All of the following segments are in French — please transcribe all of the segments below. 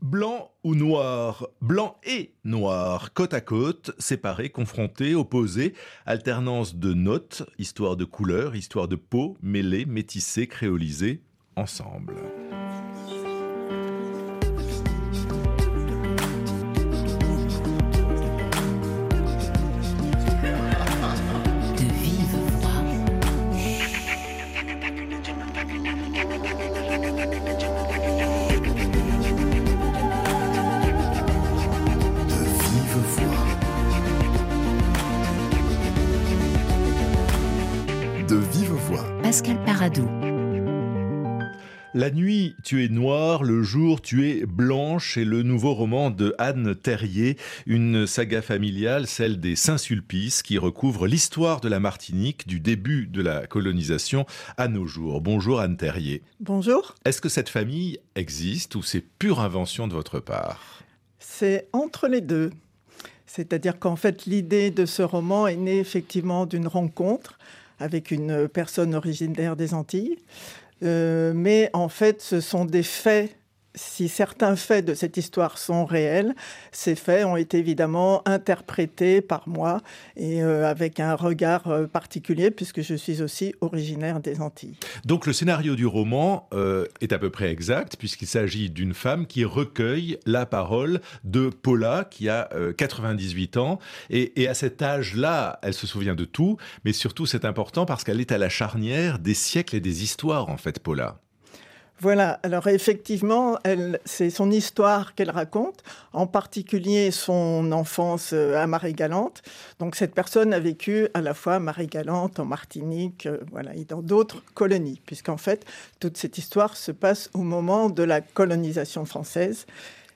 Blanc ou noir? Blanc et noir, côte à côte, séparés, confrontés, opposés, alternance de notes, histoire de couleurs, histoire de peau, mêlées, métissées, créolisées, ensemble. La nuit, tu es noire, le jour, tu es blanche, et le nouveau roman de Anne Terrier, une saga familiale, celle des Saint-Sulpice, qui recouvre l'histoire de la Martinique du début de la colonisation à nos jours. Bonjour Anne Terrier. Bonjour. Est-ce que cette famille existe ou c'est pure invention de votre part? C'est entre les deux. C'est-à-dire qu'en fait, l'idée de ce roman est née effectivement d'une rencontre avec une personne originaire des Antilles. Euh, mais en fait, ce sont des faits si certains faits de cette histoire sont réels, ces faits ont été évidemment interprétés par moi et euh, avec un regard euh, particulier puisque je suis aussi originaire des Antilles. Donc le scénario du roman euh, est à peu près exact puisqu'il s'agit d'une femme qui recueille la parole de Paula qui a 98 ans et, et à cet âge-là, elle se souvient de tout, mais surtout c'est important parce qu'elle est à la charnière des siècles et des histoires en fait, Paula. Voilà, alors effectivement, c'est son histoire qu'elle raconte, en particulier son enfance euh, à Marie-Galante. Donc cette personne a vécu à la fois à Marie-Galante, en Martinique, euh, voilà, et dans d'autres colonies, puisqu'en fait, toute cette histoire se passe au moment de la colonisation française.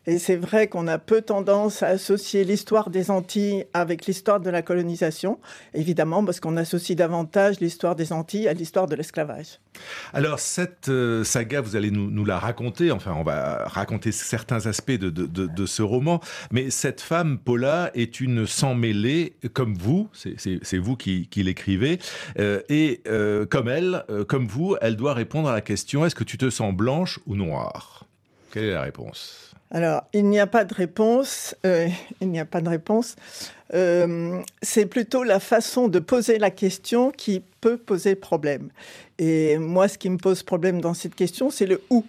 Et c'est vrai qu'on a peu tendance à associer l'histoire des Antilles avec l'histoire de la colonisation, évidemment parce qu'on associe davantage l'histoire des Antilles à l'histoire de l'esclavage. Alors cette euh, saga, vous allez nous, la raconter, enfin on va raconter certains aspects de, ce roman, mais cette femme, Paula, est une sans mêlée comme vous, c'est vous qui, l'écrivez, euh, et euh, comme elle, comme vous, elle doit répondre à la question, est-ce que tu te sens blanche ou noire? Quelle est la réponse? Alors, il n'y a pas de réponse. Euh. Euh, c'est plutôt la façon de poser la question qui peut poser problème. Et moi, ce qui me pose problème dans cette question, c'est le où.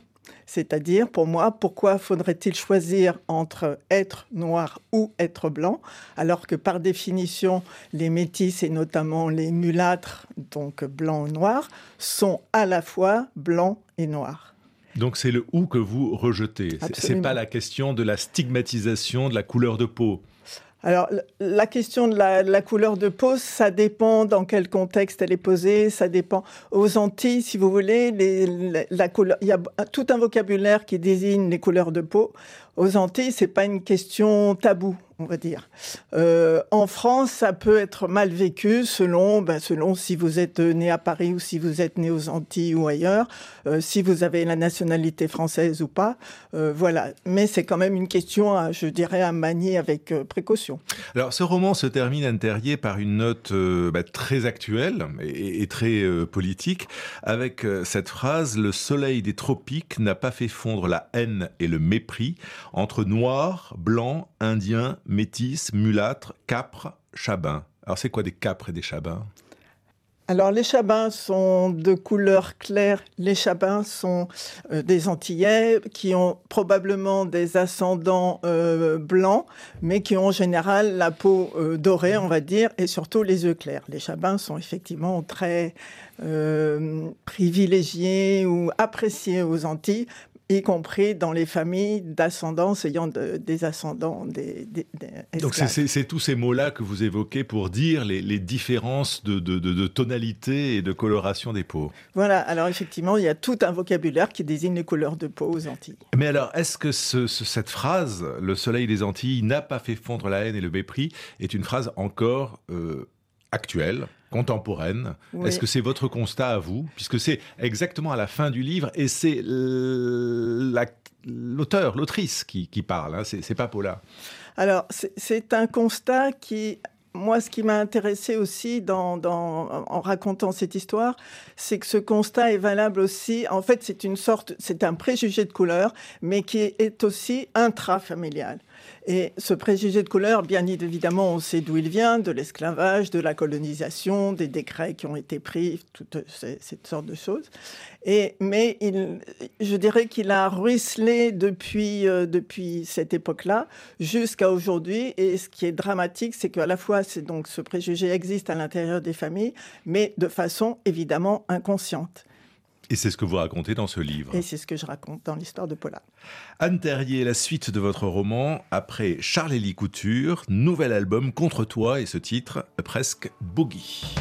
C'est-à-dire, pour moi, pourquoi faudrait-il choisir entre être noir ou être blanc, alors que par définition, les métis et notamment les mulâtres, donc blanc ou noir, sont à la fois blancs et noirs. Donc c'est le ou que vous rejetez. C'est pas la question de la stigmatisation de la couleur de peau. Alors, la question de la, couleur de peau, ça dépend dans quel contexte elle est posée, ça dépend. Aux Antilles, si vous voulez, la couleur, il y a tout un vocabulaire qui désigne les couleurs de peau. Aux Antilles, c'est pas une question taboue on va dire. Euh, en France, ça peut être mal vécu selon, ben, selon si vous êtes né à Paris ou si vous êtes né aux Antilles ou ailleurs, euh, si vous avez la nationalité française ou pas. Euh, voilà. Mais c'est quand même une question, je dirais, à manier avec précaution. Alors, ce roman se termine, Anne par une note bah, très actuelle et, et très politique, avec cette phrase Le soleil des tropiques n'a pas fait fondre la haine et le mépris entre noirs, blancs, indiens, métis, mulâtres, capres, chabins. Alors c'est quoi des capres et des chabins? Alors les chabins sont de couleur claire. Les chabins sont euh, des Antillais qui ont probablement des ascendants euh, blancs, mais qui ont en général la peau euh, dorée, on va dire, et surtout les yeux clairs. Les chabins sont effectivement très privilégiés ou appréciés aux Antilles y compris dans les familles d'ascendance ayant des ascendants des, Donc c'est tous ces mots-là que vous évoquez pour dire les, différences de, tonalité et de coloration des peaux. Voilà, alors effectivement, il y a tout un vocabulaire qui désigne les couleurs de peau aux Antilles. Mais alors, est-ce que cette phrase, le soleil des Antilles n'a pas fait fondre la haine et le mépris, est une phrase encore euh, actuelle contemporaine. Est-ce que c'est votre constat à vous? Puisque c'est exactement à la fin du livre et c'est l'auteur, l'autrice qui, parle, hein. c'est pas Paula. Alors, c'est un constat qui moi, ce qui m'a intéressé aussi dans, en racontant cette histoire, c'est que ce constat est valable aussi. En fait, c'est une sorte, c'est un préjugé de couleur, mais qui est aussi intrafamilial. Et ce préjugé de couleur, bien évidemment, on sait d'où il vient, de l'esclavage, de la colonisation, des décrets qui ont été pris, toutes cette sorte de choses. Et, mais il, je dirais qu'il a ruisselé depuis, euh, depuis cette époque-là jusqu'à aujourd'hui. Et ce qui est dramatique, c'est qu'à la fois, donc ce préjugé existe à l'intérieur des familles, mais de façon évidemment inconsciente. Et c'est ce que vous racontez dans ce livre. Et c'est ce que je raconte dans l'histoire de Paula. Anne Terrier, la suite de votre roman, après Charles-Élie Couture, nouvel album Contre toi et ce titre, presque boogie.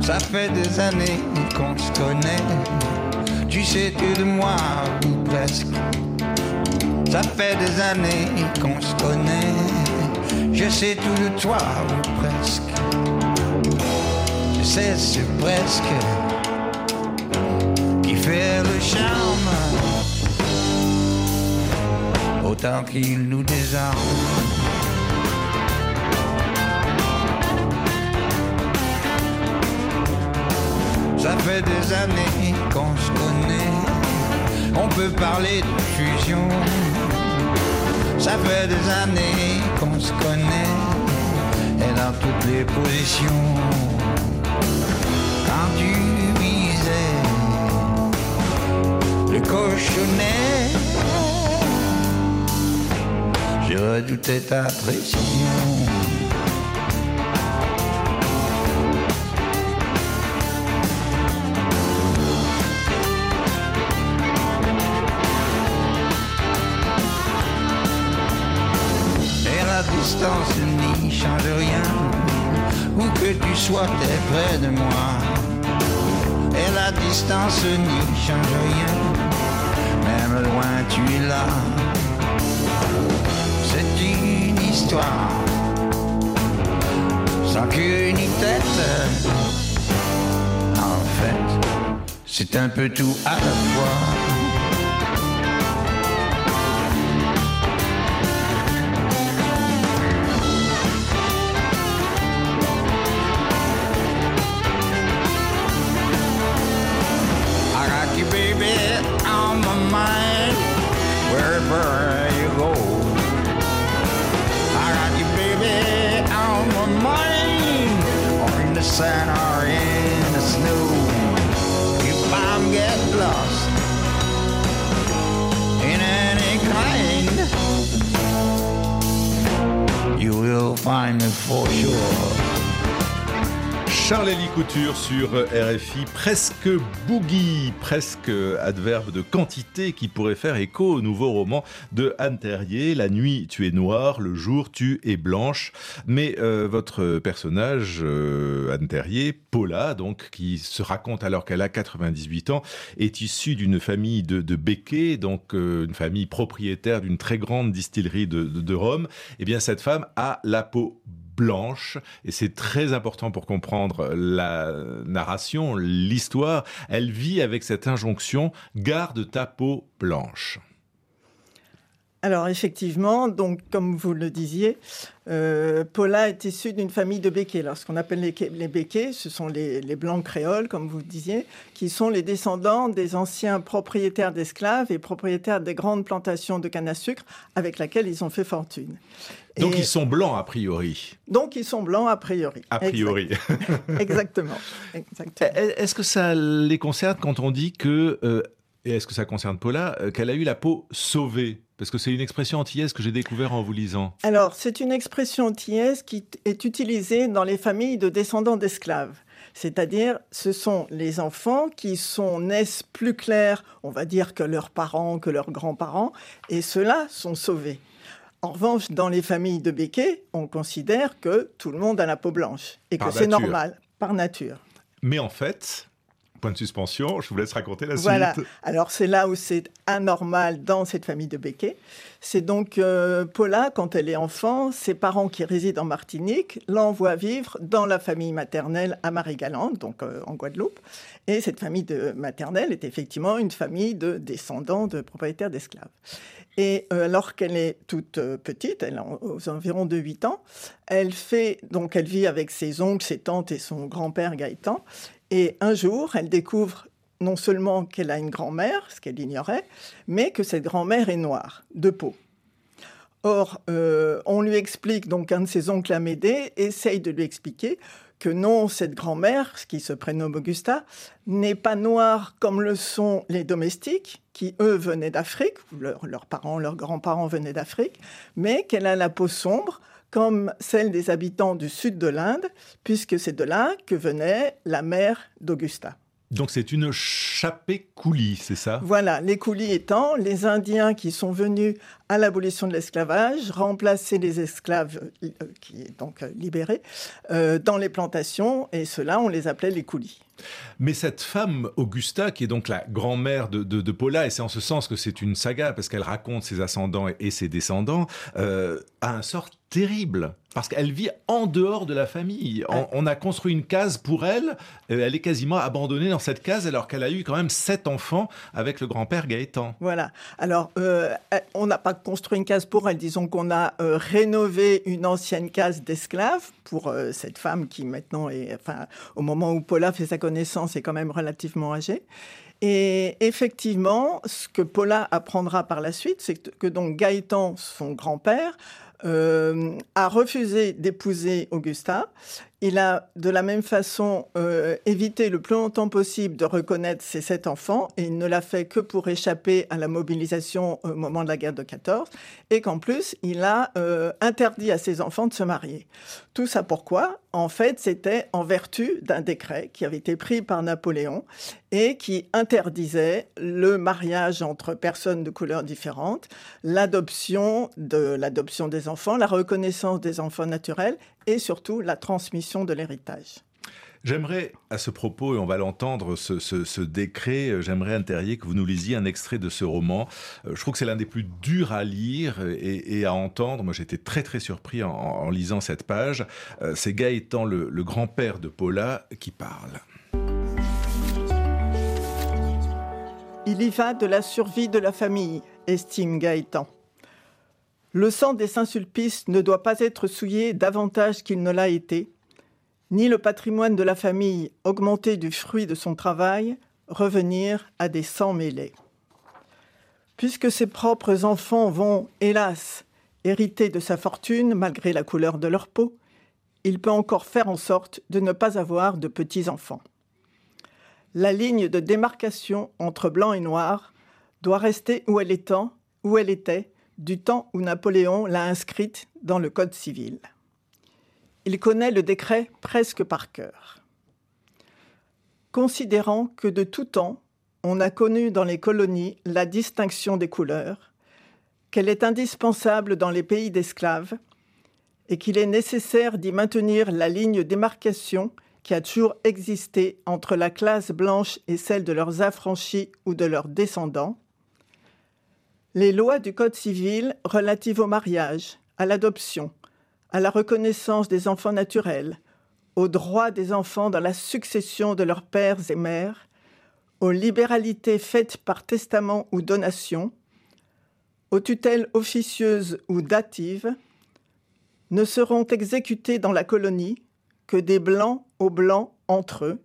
Ça fait des années qu'on se connaît tu sais tout de moi, ou presque. Ça fait des années qu'on se connaît. Je sais tout de toi, ou presque. Je sais, c'est presque qui fait le charme. Autant qu'il nous désarme. Fait des années qu'on se connaît. On peut parler de fusion. Ça fait des années qu'on se connaît. Et dans toutes les positions. Quand tu visais le cochonnet, je redoutais ta précision. Distance n'y change rien. Où que tu sois, t'es près de moi. Et la distance n'y change rien. Même loin, tu es là. C'est une histoire sans queue ni tête. En fait, c'est un peu tout à la fois. and are in the snow. If I'm get lost in any kind, you will find me for sure. Charles Couture sur RFI, presque boogie, presque adverbe de quantité qui pourrait faire écho au nouveau roman de Anne Terrier, La nuit tu es noire, le jour tu es blanche. Mais euh, votre personnage, euh, Anne Terrier, Paula, donc, qui se raconte alors qu'elle a 98 ans, est issue d'une famille de, de béquets, donc euh, une famille propriétaire d'une très grande distillerie de, de, Rome. Eh bien, cette femme a la peau blanche, et c'est très important pour comprendre la narration, l'histoire, elle vit avec cette injonction, garde ta peau blanche. Alors effectivement, donc comme vous le disiez, euh, Paula est issue d'une famille de béquets. Alors ce qu'on appelle les, les, béquets, ce sont les, blancs créoles, comme vous le disiez, qui sont les descendants des anciens propriétaires d'esclaves et propriétaires des grandes plantations de canne à sucre avec lesquelles ils ont fait fortune. Donc ils sont blancs a priori. Donc ils sont blancs a priori. A priori. Exactement. Exactement. Est-ce que ça les concerne quand on dit que, euh, et est-ce que ça concerne Paula, euh, qu'elle a eu la peau sauvée? Parce que c'est une expression antillaise que j'ai découvert en vous lisant. Alors, c'est une expression antillaise qui est utilisée dans les familles de descendants d'esclaves. C'est-à-dire, ce sont les enfants qui sont naissent plus clairs, on va dire, que leurs parents, que leurs grands-parents, et ceux-là sont sauvés. En revanche, dans les familles de béquets, on considère que tout le monde a la peau blanche et que c'est normal, par nature. Mais en fait, Point de suspension, je vous laisse raconter la voilà. suite. Alors c'est là où c'est anormal dans cette famille de Becquet. C'est donc euh, Paula, quand elle est enfant, ses parents qui résident en Martinique l'envoient vivre dans la famille maternelle à Marie-Galante, donc euh, en Guadeloupe. Et cette famille de maternelle est effectivement une famille de descendants de propriétaires d'esclaves. Et euh, alors qu'elle est toute petite, elle a aux environs de 8 ans, elle fait donc elle vit avec ses oncles, ses tantes et son grand-père Gaëtan. Et un jour, elle découvre non seulement qu'elle a une grand-mère, ce qu'elle ignorait, mais que cette grand-mère est noire, de peau. Or, euh, on lui explique, donc un de ses oncles Amédée essaye de lui expliquer que non, cette grand-mère, qui se prénomme Augusta, n'est pas noire comme le sont les domestiques, qui eux venaient d'Afrique, leurs parents, leurs grands-parents venaient d'Afrique, mais qu'elle a la peau sombre, comme celle des habitants du sud de l'Inde, puisque c'est de là que venait la mère d'Augusta. Donc c'est une chapée coulis, c'est ça? Voilà, les coulis étant les Indiens qui sont venus à l'abolition de l'esclavage, remplacer les esclaves euh, qui est donc euh, libérés euh, dans les plantations, et cela on les appelait les coulis. Mais cette femme, Augusta, qui est donc la grand-mère de, de, Paula, et c'est en ce sens que c'est une saga, parce qu'elle raconte ses ascendants et, ses descendants, a un sort terrible. Parce qu'elle vit en dehors de la famille. On, a construit une case pour elle. Elle est quasiment abandonnée dans cette case alors qu'elle a eu quand même sept enfants avec le grand-père Gaëtan. Voilà. Alors, euh, on n'a pas construit une case pour elle. Disons qu'on a euh, rénové une ancienne case d'esclaves pour euh, cette femme qui maintenant est, enfin, au moment où Paula fait sa connaissance, est quand même relativement âgée. Et effectivement, ce que Paula apprendra par la suite, c'est que donc Gaëtan, son grand-père, euh, a refusé d'épouser Augusta. Il a de la même façon euh, évité le plus longtemps possible de reconnaître ses sept enfants et il ne l'a fait que pour échapper à la mobilisation au moment de la guerre de 14 et qu'en plus il a euh, interdit à ses enfants de se marier. Tout ça pourquoi? En fait, c'était en vertu d'un décret qui avait été pris par Napoléon et qui interdisait le mariage entre personnes de couleurs différentes, l'adoption de l'adoption des enfants, la reconnaissance des enfants naturels et surtout la transmission de l'héritage. J'aimerais, à ce propos, et on va l'entendre, ce, décret, euh, j'aimerais, Anne que vous nous lisiez un extrait de ce roman. Euh, je trouve que c'est l'un des plus durs à lire et, à entendre. Moi, j'étais très, très surpris en, lisant cette page. Euh, c'est Gaëtan, le, le grand-père de Paula, qui parle. Il y va de la survie de la famille, estime Gaëtan. Le sang des Saint-Sulpice ne doit pas être souillé davantage qu'il ne l'a été, ni le patrimoine de la famille, augmenté du fruit de son travail, revenir à des sangs mêlés. Puisque ses propres enfants vont, hélas, hériter de sa fortune malgré la couleur de leur peau, il peut encore faire en sorte de ne pas avoir de petits-enfants. La ligne de démarcation entre blanc et noir doit rester où elle, où elle était du temps où Napoléon l'a inscrite dans le Code civil. Il connaît le décret presque par cœur. Considérant que de tout temps, on a connu dans les colonies la distinction des couleurs, qu'elle est indispensable dans les pays d'esclaves, et qu'il est nécessaire d'y maintenir la ligne démarcation qui a toujours existé entre la classe blanche et celle de leurs affranchis ou de leurs descendants, les lois du Code civil relatives au mariage, à l'adoption, à la reconnaissance des enfants naturels, aux droits des enfants dans la succession de leurs pères et mères, aux libéralités faites par testament ou donation, aux tutelles officieuses ou datives, ne seront exécutées dans la colonie que des blancs aux blancs entre eux,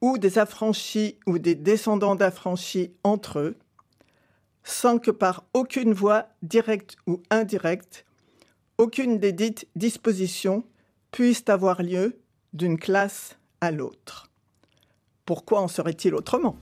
ou des affranchis ou des descendants d'affranchis entre eux, sans que par aucune voie directe ou indirecte, aucune des dites dispositions puisse avoir lieu d'une classe à l'autre. Pourquoi en serait-il autrement?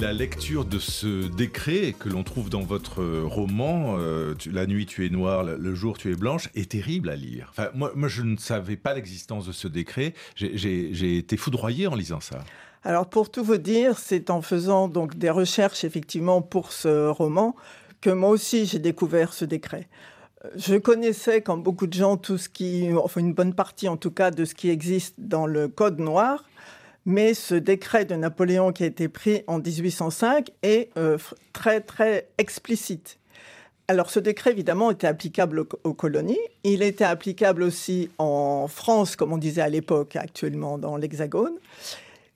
La lecture de ce décret que l'on trouve dans votre roman, euh, La nuit tu es noire, le jour tu es blanche, est terrible à lire. Moi, moi je ne savais pas l'existence de ce décret. J'ai été foudroyé en lisant ça. Alors pour tout vous dire, c'est en faisant donc des recherches effectivement pour ce roman que moi aussi j'ai découvert ce décret. Je connaissais, comme beaucoup de gens, tout ce qui, enfin une bonne partie en tout cas, de ce qui existe dans le Code noir, mais ce décret de Napoléon qui a été pris en 1805 est euh, très très explicite. Alors ce décret, évidemment, était applicable aux, colonies. Il était applicable aussi en France, comme on disait à l'époque, actuellement dans l'Hexagone.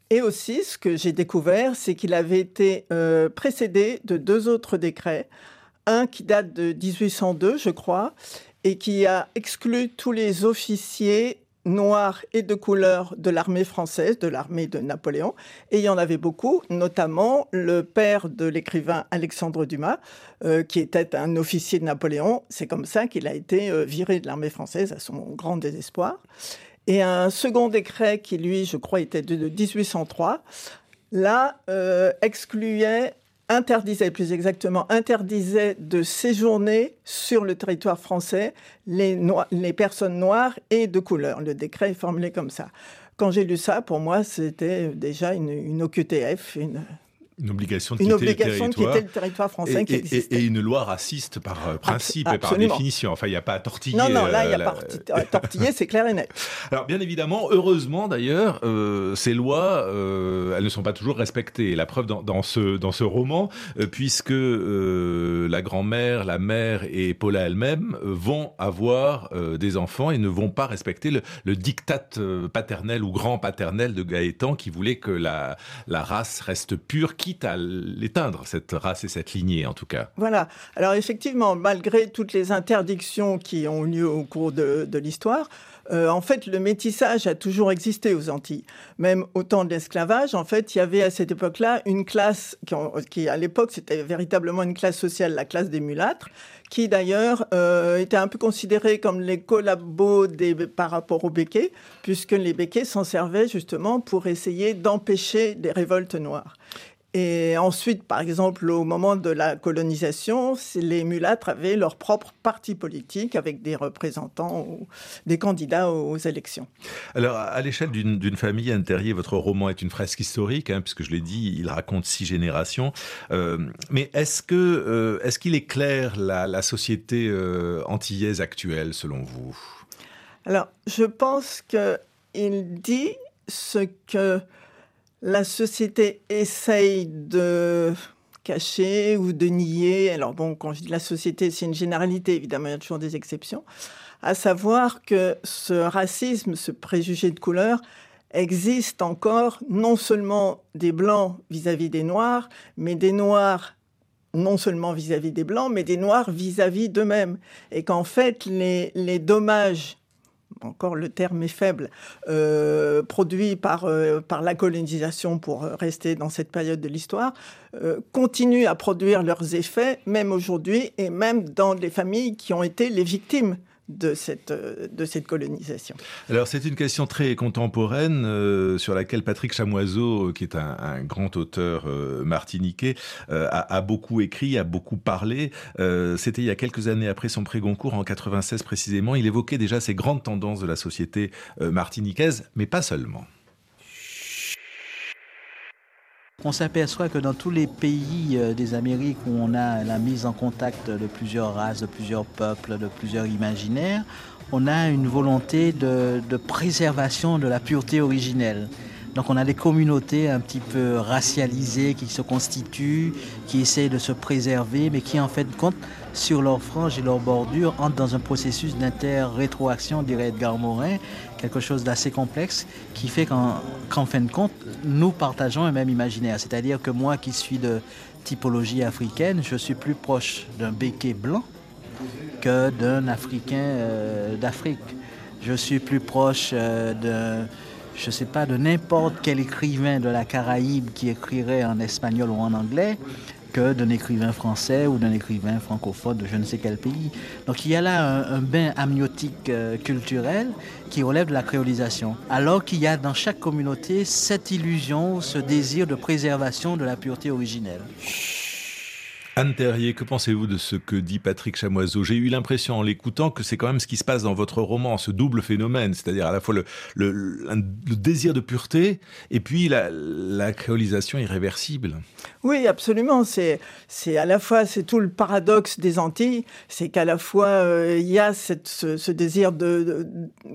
Et aussi, ce que j'ai découvert, c'est qu'il avait été euh, précédé de deux autres décrets. Un qui date de 1802, je crois, et qui a exclu tous les officiers noirs et de couleur de l'armée française, de l'armée de Napoléon. Et il y en avait beaucoup, notamment le père de l'écrivain Alexandre Dumas, euh, qui était un officier de Napoléon. C'est comme ça qu'il a été euh, viré de l'armée française à son grand désespoir. Et un second décret qui, lui, je crois, était de 1803, là, euh, excluait interdisait, plus exactement, interdisait de séjourner sur le territoire français les, personnes noires et de couleur. Le décret est formulé comme ça. Quand j'ai lu ça, pour moi, c'était déjà une, une OQTF, une, une obligation de quitter, obligation le, territoire. De quitter le territoire français et, qui existait. Et, une loi raciste par euh, principe et par définition. Enfin, il n'y a pas à tortiller. Non, non, là, il n'y a euh, pas à tortiller, c'est clair et net. Alors, bien évidemment, heureusement d'ailleurs, euh, ces lois, elles ne sont pas toujours respectées. La preuve dans, dans ce, dans ce roman, puisque la grand-mère, la mère et Paula elle-même vont avoir des enfants et ne vont pas respecter le, le diktat paternel ou grand-paternel de Gaëtan qui voulait que la, la race reste pure, à l'éteindre, cette race et cette lignée en tout cas. Voilà. Alors effectivement, malgré toutes les interdictions qui ont lieu au cours de, l'histoire, euh, en fait, le métissage a toujours existé aux Antilles. Même au temps de l'esclavage, en fait, il y avait à cette époque-là une classe qui, qui à l'époque, c'était véritablement une classe sociale, la classe des mulâtres, qui d'ailleurs euh, était un peu considérée comme les collabos des, par rapport aux béquets, puisque les béquets s'en servaient justement pour essayer d'empêcher des révoltes noires. Et ensuite, par exemple, au moment de la colonisation, les mulâtres avaient leur propre parti politique avec des représentants ou des candidats aux élections. Alors, à l'échelle d'une famille, Anne Terrier, votre roman est une fresque historique, hein, puisque je l'ai dit, il raconte six générations. Euh, mais est-ce que euh, est-ce qu'il éclaire la, la société euh, antillaise actuelle, selon vous? Alors, je pense qu'il dit ce que la société essaye de cacher ou de nier. Alors bon, quand je dis la société, c'est une généralité, évidemment, il y a toujours des exceptions. À savoir que ce racisme, ce préjugé de couleur, existe encore non seulement des blancs vis-à-vis des noirs, mais des noirs non seulement vis-à-vis des blancs, mais des noirs vis-à-vis d'eux-mêmes. Et qu'en fait, les, dommages encore le terme est faible, euh, produits par, euh, par la colonisation pour rester dans cette période de l'histoire, euh, continuent à produire leurs effets, même aujourd'hui, et même dans les familles qui ont été les victimes de cette, euh, de cette colonisation. Alors c'est une question très contemporaine euh, sur laquelle Patrick Chamoiseau, euh, qui est un, grand auteur martiniquais, a, beaucoup écrit, a beaucoup parlé. C'était il y a quelques années après son pré Goncourt, en 96 précisément. Il évoquait déjà ces grandes tendances de la société martiniquaise, mais pas seulement. On s'aperçoit que dans tous les pays euh, des Amériques où on a la mise en contact de plusieurs races, de plusieurs peuples, de plusieurs imaginaires, on a une volonté de, préservation de la pureté originelle. Donc on a des communautés un petit peu racialisées qui se constituent, qui essayent de se préserver, mais qui en fait compte sur leurs franges et leurs bordures entrent dans un processus d'inter-rétroaction, dirait Edgar Morin, quelque chose d'assez complexe qui fait qu'en fin de compte, nous partageons un même imaginaire. C'est-à-dire que moi qui suis de typologie africaine, je suis plus proche d'un béquet blanc que d'un Africain euh, d'Afrique. Je suis plus proche euh, de, je sais pas, de n'importe quel écrivain de la Caraïbe qui écrirait en espagnol ou en anglais que d'un écrivain français ou d'un écrivain francophone de je ne sais quel pays. Donc il y a là un, bain amniotique euh, culturel qui relève de la créolisation. Alors qu'il y a dans chaque communauté cette illusion, ce désir de préservation de la pureté originelle. Anne Terrier, que pensez-vous de ce que dit Patrick Chamoiseau? J'ai eu l'impression en l'écoutant que c'est quand même ce qui se passe dans votre roman, ce double phénomène, c'est-à-dire à la fois le, désir de pureté et puis la, créolisation irréversible. Oui, absolument. C'est, à la fois, c'est tout le paradoxe des Antilles, c'est qu'à la fois euh, il y a ce, désir de,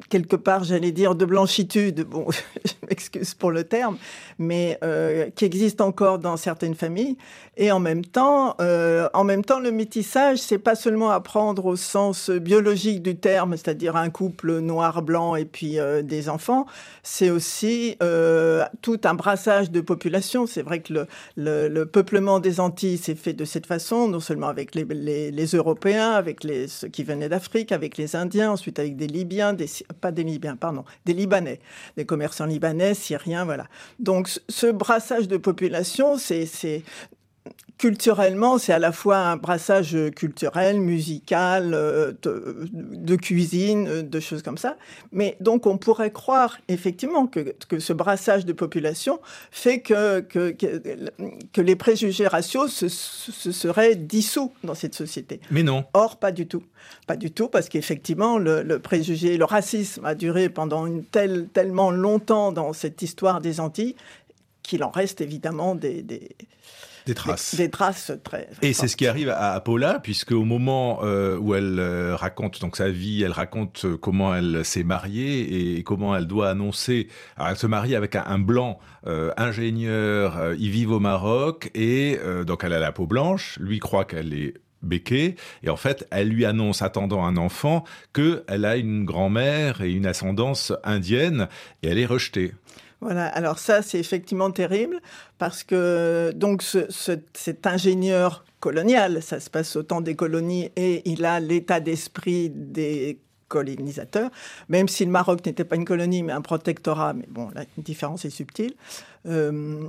quelque part, j'allais dire, de blanchitude. Bon, je m'excuse pour le terme, mais euh, qui existe encore dans certaines familles. Et en même temps, euh, en même temps, le métissage, c'est pas seulement apprendre au sens biologique du terme, c'est-à-dire un couple noir-blanc et puis des enfants. C'est aussi tout un brassage de population. C'est vrai que le, le le peuplement des Antilles s'est fait de cette façon, non seulement avec les, Européens, avec ceux qui venaient d'Afrique, avec les Indiens, ensuite avec des Libyens, des, pas des Libyens, pardon, des Libanais, des commerçants libanais, syriens, voilà. Donc ce brassage de population, c'est culturellement, c'est à la fois un brassage culturel, musical, euh, de, cuisine, euh, de choses comme ça. Mais donc, on pourrait croire effectivement que, que ce brassage de population fait que, que, que, les préjugés raciaux se, seraient dissous dans cette société. Mais non. Or, pas du tout. Pas du tout, parce qu'effectivement, le, préjugé, le racisme a duré pendant une telle, tellement longtemps dans cette histoire des Antilles qu'il en reste évidemment des des traces. Des, traces très. Et c'est ce qui arrive à Paula, puisque au moment euh, où elle euh, raconte donc sa vie, elle raconte euh, comment elle s'est mariée et comment elle doit annoncer. Alors elle se marie avec un, blanc ingénieur, il vit au Maroc et donc elle a la peau blanche. Lui croit qu'elle est béquée et en fait elle lui annonce attendant un enfant que elle a une grand-mère et une ascendance indienne et elle est rejetée. Voilà, alors ça c'est effectivement terrible parce que donc cet ingénieur colonial, ça se passe au temps des colonies et il a l'état d'esprit des colonisateurs, même si le Maroc n'était pas une colonie mais un protectorat, mais bon, la différence est subtile. Euh,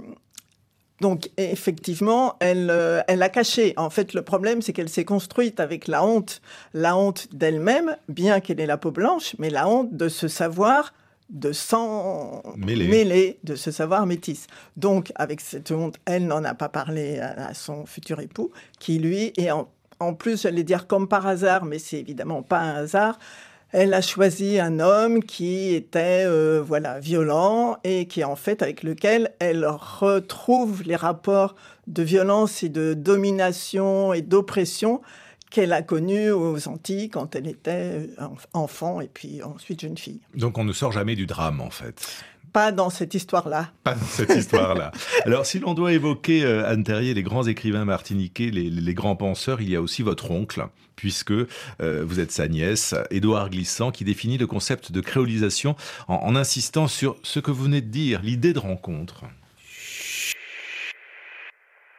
donc effectivement, elle, euh, elle a caché. En fait, le problème, c'est qu'elle s'est construite avec la honte, la honte d'elle-même, bien qu'elle ait la peau blanche, mais la honte de se savoir de sang mêlé. de ce savoir métis. Donc, avec cette honte, elle n'en a pas parlé à, son futur époux, qui lui est en, plus, j'allais dire comme par hasard, mais c'est évidemment pas un hasard, elle a choisi un homme qui était euh, voilà violent et qui en fait avec lequel elle retrouve les rapports de violence et de domination et d'oppression qu'elle a connue aux Antilles quand elle était euh, enfant et puis ensuite jeune fille. Donc on ne sort jamais du drame en fait pas dans cette histoire-là. Pas dans cette histoire-là. Alors, si l'on doit évoquer, euh, Anne Terrier, les grands écrivains martiniquais, les, grands penseurs, il y a aussi votre oncle, puisque euh, vous êtes sa nièce, Édouard Glissant, qui définit le concept de créolisation en insistant sur ce que vous venez de dire, l'idée de rencontre.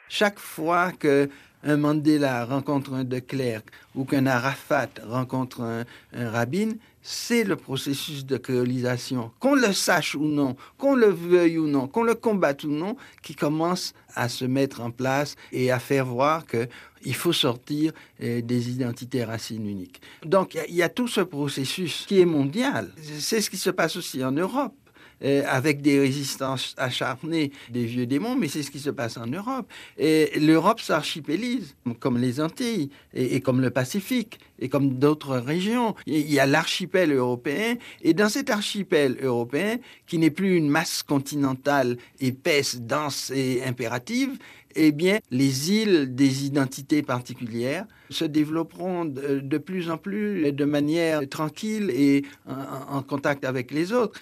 Chaque fois que un Mandela rencontre un De Klerk ou qu'un Arafat rencontre un, Rabin, c'est le processus de créolisation, qu'on le sache ou non, qu'on le veuille ou non, qu'on le combatte ou non, qui commence à se mettre en place et à faire voir qu'il faut sortir euh, des identités racines uniques. Donc il y, a tout ce processus qui est mondial. C'est ce qui se passe aussi en Europe. Euh, avec des résistances acharnées des vieux démons, mais c'est ce qui se passe en Europe. Et l'Europe s'archipélise, comme les Antilles, et, comme le Pacifique, et comme d'autres régions. Il y a l'archipel européen, et dans cet archipel européen, qui n'est plus une masse continentale épaisse, dense et impérative, eh bien, les îles des identités particulières se développeront de, plus en plus de manière tranquille et en contact avec les autres.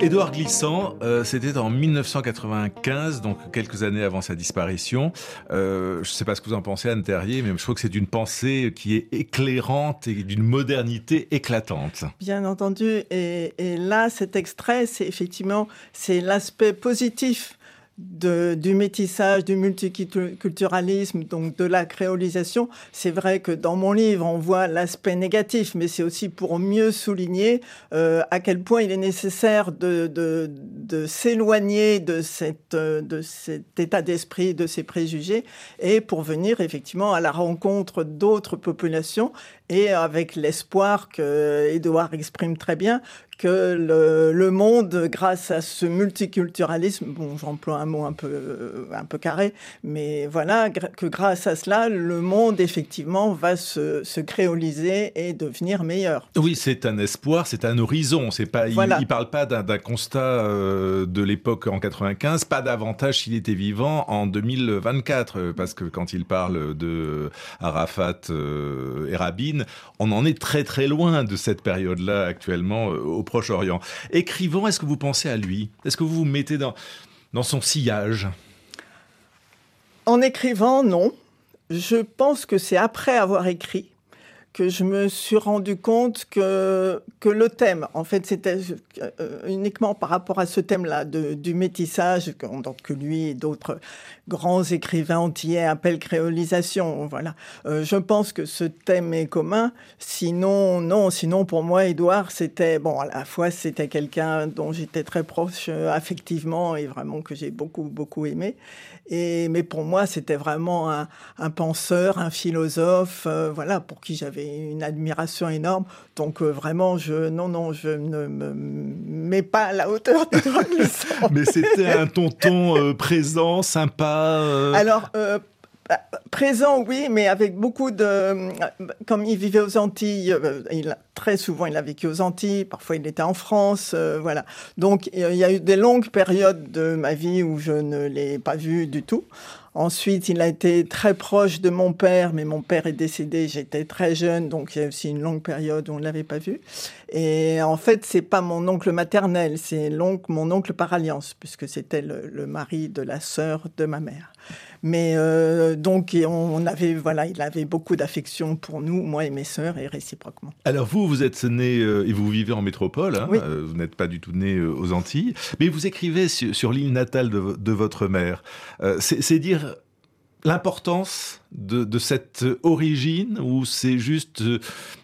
Édouard Glissant, euh, c'était en 1995, donc quelques années avant sa disparition. Euh, je ne sais pas ce que vous en pensez, Anne Terrier, mais je trouve que c'est une pensée qui est éclairante et d'une modernité éclatante. Bien entendu. Et, et là, cet extrait, c'est effectivement c'est l'aspect positif du métissage, du multiculturalisme, donc de la créolisation. C'est vrai que dans mon livre, on voit l'aspect négatif, mais c'est aussi pour mieux souligner euh, à quel point il est nécessaire de, s'éloigner cette, de cet état d'esprit, de ces préjugés, et pour venir effectivement à la rencontre d'autres populations et avec l'espoir que Édouard exprime très bien que le, le, monde, grâce à ce multiculturalisme, bon, j'emploie un mot un peu, un peu carré, mais voilà, que grâce à cela, le monde, effectivement, va se, se créoliser et devenir meilleur. Oui, c'est un espoir, c'est un horizon. C'est pas, voilà. il ne parle pas d'un constat euh, de l'époque en 95, pas davantage s'il était vivant en 2024, euh, parce que quand il parle de Arafat euh, et Rabin, on en est très très loin de cette période-là actuellement euh, au Proche-Orient. Écrivant, est-ce que vous pensez à lui? Est-ce que vous vous mettez dans, dans son sillage? En écrivant, non. Je pense que c'est après avoir écrit que je me suis rendu compte que, que le thème, en fait, c'était euh, uniquement par rapport à ce thème-là du métissage, que, que lui et d'autres grands écrivains antillais appellent créolisation. Voilà. Euh, je pense que ce thème est commun. Sinon, non, sinon pour moi, Édouard, c'était, bon, à la fois, c'était quelqu'un dont j'étais très proche euh, affectivement et vraiment que j'ai beaucoup, beaucoup aimé. Et, mais pour moi, c'était vraiment un, un, penseur, un philosophe, voilà, pour qui j'avais une admiration énorme. Donc euh, vraiment, je, non, non, je ne me mets pas à la hauteur de Mais c'était un tonton euh, présent, sympa. Euh. Alors. Présent, oui, mais avec beaucoup de. Comme il vivait aux Antilles, il, très souvent il a vécu aux Antilles, parfois il était en France, voilà. Donc il y a eu des longues périodes de ma vie où je ne l'ai pas vu du tout. Ensuite, il a été très proche de mon père, mais mon père est décédé, j'étais très jeune, donc il y a aussi une longue période où on ne l'avait pas vu. Et en fait, c'est pas mon oncle maternel, c'est mon oncle par alliance, puisque c'était le, mari de la sœur de ma mère. Mais euh, donc, on avait, voilà, il avait beaucoup d'affection pour nous, moi et mes sœurs, et réciproquement. Alors vous, vous êtes né euh, et vous vivez en métropole, hein, euh, vous n'êtes pas du tout né aux Antilles, mais vous écrivez sur, l'île natale de, de, votre mère. c'est dire l'importance de, cette origine ou c'est juste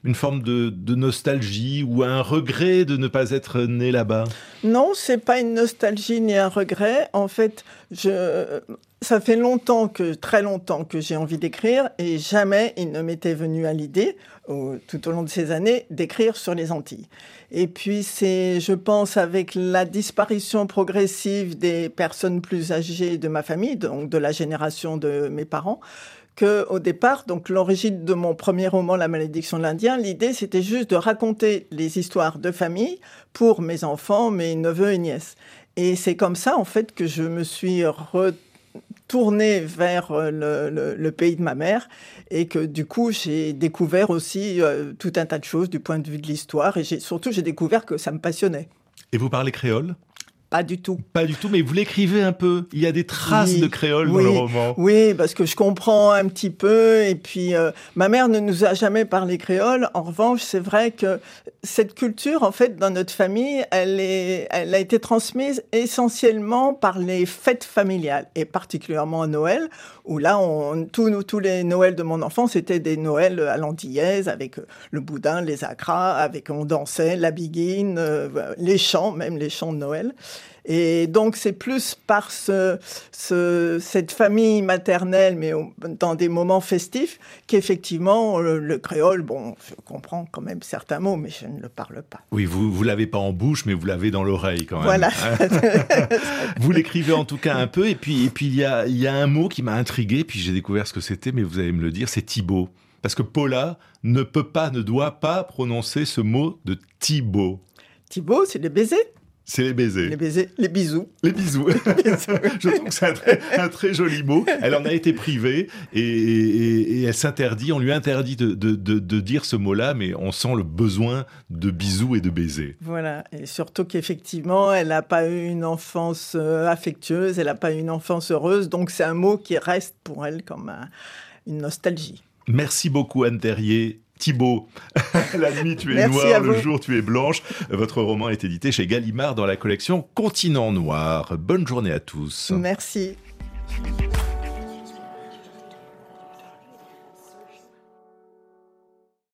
une forme de, nostalgie ou un regret de ne pas être né là-bas? Non, c'est pas une nostalgie ni un regret. En fait, je, ça fait longtemps que, très longtemps que j'ai envie d'écrire et jamais il ne m'était venu à l'idée, tout au long de ces années, d'écrire sur les Antilles. Et puis c'est, je pense, avec la disparition progressive des personnes plus âgées de ma famille, donc de la génération de mes parents, que au départ, donc l'origine de mon premier roman, La malédiction de l'Indien, l'idée c'était juste de raconter les histoires de famille pour mes enfants, mes neveux et nièces. Et c'est comme ça en fait que je me suis retournée vers euh, le, pays de ma mère et que du coup j'ai découvert aussi euh, tout un tas de choses du point de vue de l'histoire et surtout j'ai découvert que ça me passionnait. Et vous parlez créole? Pas du tout. Pas du tout, mais vous l'écrivez un peu. Il y a des traces de créole dans le roman. Oui, parce que je comprends un petit peu. Et puis, euh, ma mère ne nous a jamais parlé créole. En revanche, c'est vrai que cette culture, en fait, dans notre famille, elle, est, elle a été transmise essentiellement par les fêtes familiales, et particulièrement à Noël, où là, on, tous, tous les Noëls de mon enfance, c'était des Noëls à l'antillaise, avec le boudin, les acras, avec on dansait, la biguine, euh, les chants, même les chants de Noël. Et donc, c'est plus par ce, cette famille maternelle, mais dans des moments festifs, qu'effectivement, le, créole, bon, je comprends quand même certains mots, mais je ne le parle pas. Oui, vous vous l'avez pas en bouche, mais vous l'avez dans l'oreille quand même. Voilà. vous l'écrivez en tout cas un peu, et puis et puis il y a, y a un mot qui m'a intrigué, puis j'ai découvert ce que c'était, mais vous allez me le dire, c'est Thibaut. Parce que Paula ne peut pas, ne doit pas prononcer ce mot de Thibaut. Thibaut, c'est le baiser. C'est les baisers. Les baisers, les bisous. Les bisous. Je trouve que c'est un, très, joli mot. Elle en a été privée et, elle s'interdit, on lui interdit de, de, dire ce mot-là, mais on sent le besoin de bisous et de baisers. Voilà, et surtout qu'effectivement, elle n'a pas eu une enfance euh, affectueuse, elle n'a pas eu une enfance heureuse, donc c'est un mot qui reste pour elle comme une nostalgie. Merci beaucoup Anne Terrier. Thibaut, la nuit tu es noire, le jour tu es blanche. Votre roman est édité chez Gallimard dans la collection Continent Noir. Bonne journée à tous. Merci.